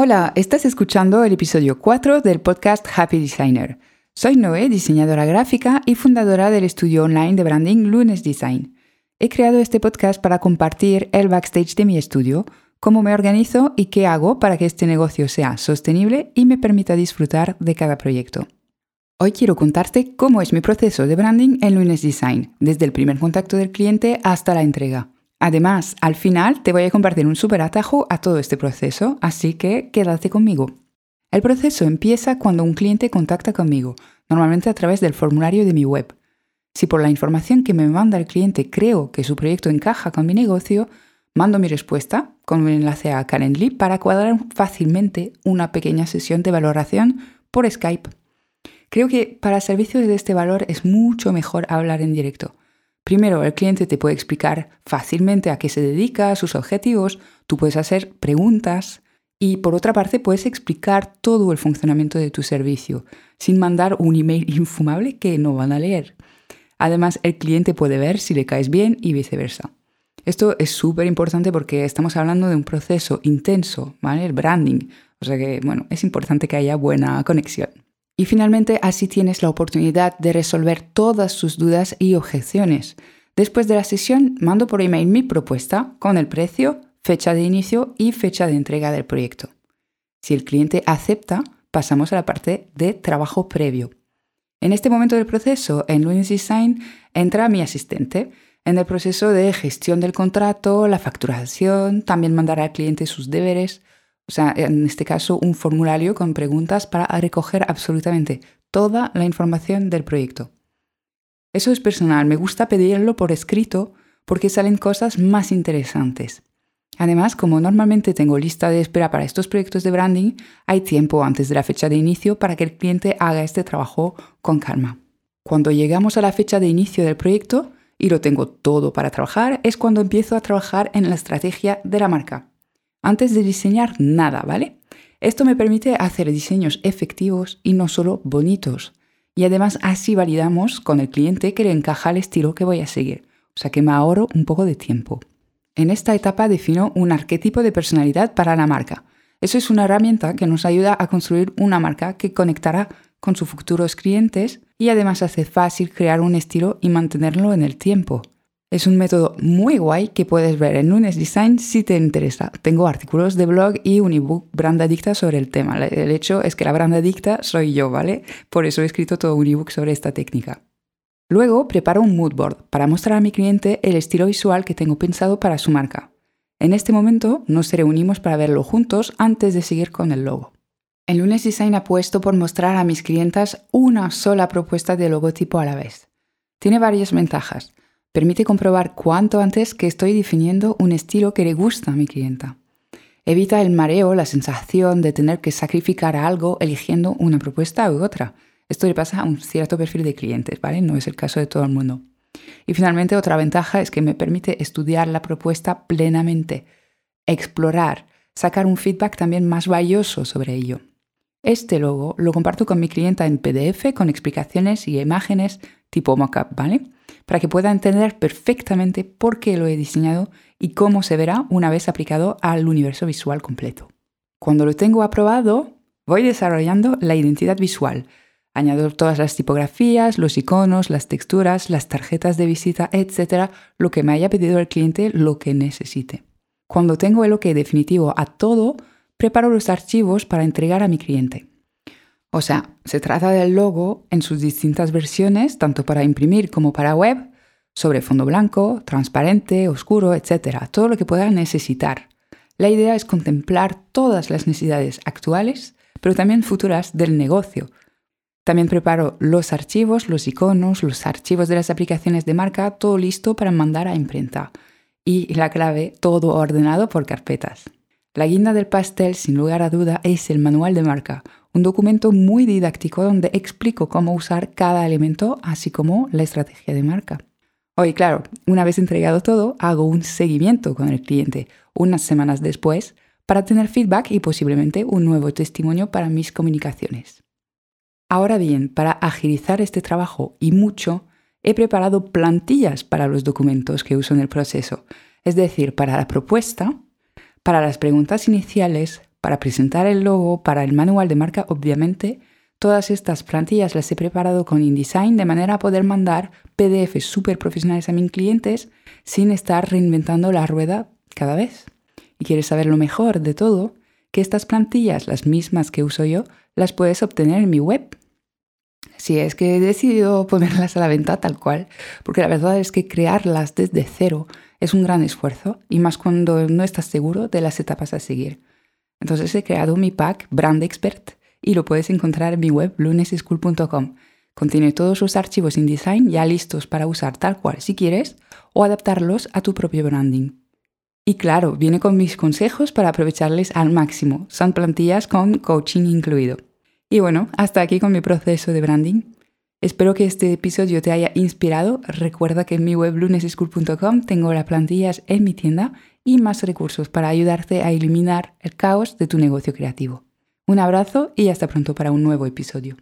Hola, estás escuchando el episodio 4 del podcast Happy Designer. Soy Noé, diseñadora gráfica y fundadora del estudio online de branding Lunes Design. He creado este podcast para compartir el backstage de mi estudio, cómo me organizo y qué hago para que este negocio sea sostenible y me permita disfrutar de cada proyecto. Hoy quiero contarte cómo es mi proceso de branding en Lunes Design, desde el primer contacto del cliente hasta la entrega. Además, al final te voy a compartir un super atajo a todo este proceso, así que quédate conmigo. El proceso empieza cuando un cliente contacta conmigo, normalmente a través del formulario de mi web. Si por la información que me manda el cliente creo que su proyecto encaja con mi negocio, mando mi respuesta con un enlace a Calendly para cuadrar fácilmente una pequeña sesión de valoración por Skype. Creo que para servicios de este valor es mucho mejor hablar en directo. Primero, el cliente te puede explicar fácilmente a qué se dedica, sus objetivos, tú puedes hacer preguntas y por otra parte puedes explicar todo el funcionamiento de tu servicio sin mandar un email infumable que no van a leer. Además, el cliente puede ver si le caes bien y viceversa. Esto es súper importante porque estamos hablando de un proceso intenso, ¿vale? El branding. O sea que, bueno, es importante que haya buena conexión. Y finalmente así tienes la oportunidad de resolver todas sus dudas y objeciones. Después de la sesión mando por email mi propuesta con el precio, fecha de inicio y fecha de entrega del proyecto. Si el cliente acepta, pasamos a la parte de trabajo previo. En este momento del proceso, en Lunes Design, entra mi asistente en el proceso de gestión del contrato, la facturación, también mandar al cliente sus deberes, o sea, en este caso, un formulario con preguntas para recoger absolutamente toda la información del proyecto. Eso es personal, me gusta pedirlo por escrito porque salen cosas más interesantes. Además, como normalmente tengo lista de espera para estos proyectos de branding, hay tiempo antes de la fecha de inicio para que el cliente haga este trabajo con calma. Cuando llegamos a la fecha de inicio del proyecto y lo tengo todo para trabajar, es cuando empiezo a trabajar en la estrategia de la marca antes de diseñar nada, ¿vale? Esto me permite hacer diseños efectivos y no solo bonitos. Y además así validamos con el cliente que le encaja el estilo que voy a seguir. O sea que me ahorro un poco de tiempo. En esta etapa defino un arquetipo de personalidad para la marca. Eso es una herramienta que nos ayuda a construir una marca que conectará con sus futuros clientes y además hace fácil crear un estilo y mantenerlo en el tiempo. Es un método muy guay que puedes ver en Lunes Design si te interesa. Tengo artículos de blog y un ebook Brand Adicta sobre el tema. El hecho es que la Brand Adicta soy yo, ¿vale? Por eso he escrito todo un ebook sobre esta técnica. Luego preparo un mood board para mostrar a mi cliente el estilo visual que tengo pensado para su marca. En este momento nos reunimos para verlo juntos antes de seguir con el logo. En Lunes Design apuesto por mostrar a mis clientas una sola propuesta de logotipo a la vez. Tiene varias ventajas permite comprobar cuánto antes que estoy definiendo un estilo que le gusta a mi clienta. Evita el mareo, la sensación de tener que sacrificar algo eligiendo una propuesta u otra. Esto le pasa a un cierto perfil de clientes, ¿vale? No es el caso de todo el mundo. Y finalmente, otra ventaja es que me permite estudiar la propuesta plenamente, explorar, sacar un feedback también más valioso sobre ello. Este logo lo comparto con mi clienta en PDF con explicaciones y imágenes tipo mockup, ¿vale? Para que pueda entender perfectamente por qué lo he diseñado y cómo se verá una vez aplicado al universo visual completo. Cuando lo tengo aprobado, voy desarrollando la identidad visual. Añado todas las tipografías, los iconos, las texturas, las tarjetas de visita, etc., lo que me haya pedido el cliente, lo que necesite. Cuando tengo el OK definitivo a todo, preparo los archivos para entregar a mi cliente. O sea, se trata del logo en sus distintas versiones, tanto para imprimir como para web, sobre fondo blanco, transparente, oscuro, etc. Todo lo que pueda necesitar. La idea es contemplar todas las necesidades actuales, pero también futuras del negocio. También preparo los archivos, los iconos, los archivos de las aplicaciones de marca, todo listo para mandar a imprenta. Y la clave, todo ordenado por carpetas. La guinda del pastel, sin lugar a duda, es el manual de marca, un documento muy didáctico donde explico cómo usar cada elemento, así como la estrategia de marca. Hoy, claro, una vez entregado todo, hago un seguimiento con el cliente unas semanas después para tener feedback y posiblemente un nuevo testimonio para mis comunicaciones. Ahora bien, para agilizar este trabajo y mucho, he preparado plantillas para los documentos que uso en el proceso, es decir, para la propuesta, para las preguntas iniciales, para presentar el logo, para el manual de marca, obviamente. Todas estas plantillas las he preparado con InDesign de manera a poder mandar PDFs súper profesionales a mis clientes sin estar reinventando la rueda cada vez. Y quieres saber lo mejor de todo, que estas plantillas, las mismas que uso yo, las puedes obtener en mi web. Si es que he decidido ponerlas a la venta tal cual, porque la verdad es que crearlas desde cero es un gran esfuerzo y más cuando no estás seguro de las etapas a seguir. Entonces he creado mi pack Brand Expert y lo puedes encontrar en mi web luneseschool.com. Contiene todos los archivos InDesign ya listos para usar tal cual si quieres o adaptarlos a tu propio branding. Y claro, viene con mis consejos para aprovecharles al máximo. Son plantillas con coaching incluido. Y bueno, hasta aquí con mi proceso de branding. Espero que este episodio te haya inspirado. Recuerda que en mi web luneseschool.com tengo las plantillas en mi tienda y más recursos para ayudarte a eliminar el caos de tu negocio creativo. Un abrazo y hasta pronto para un nuevo episodio.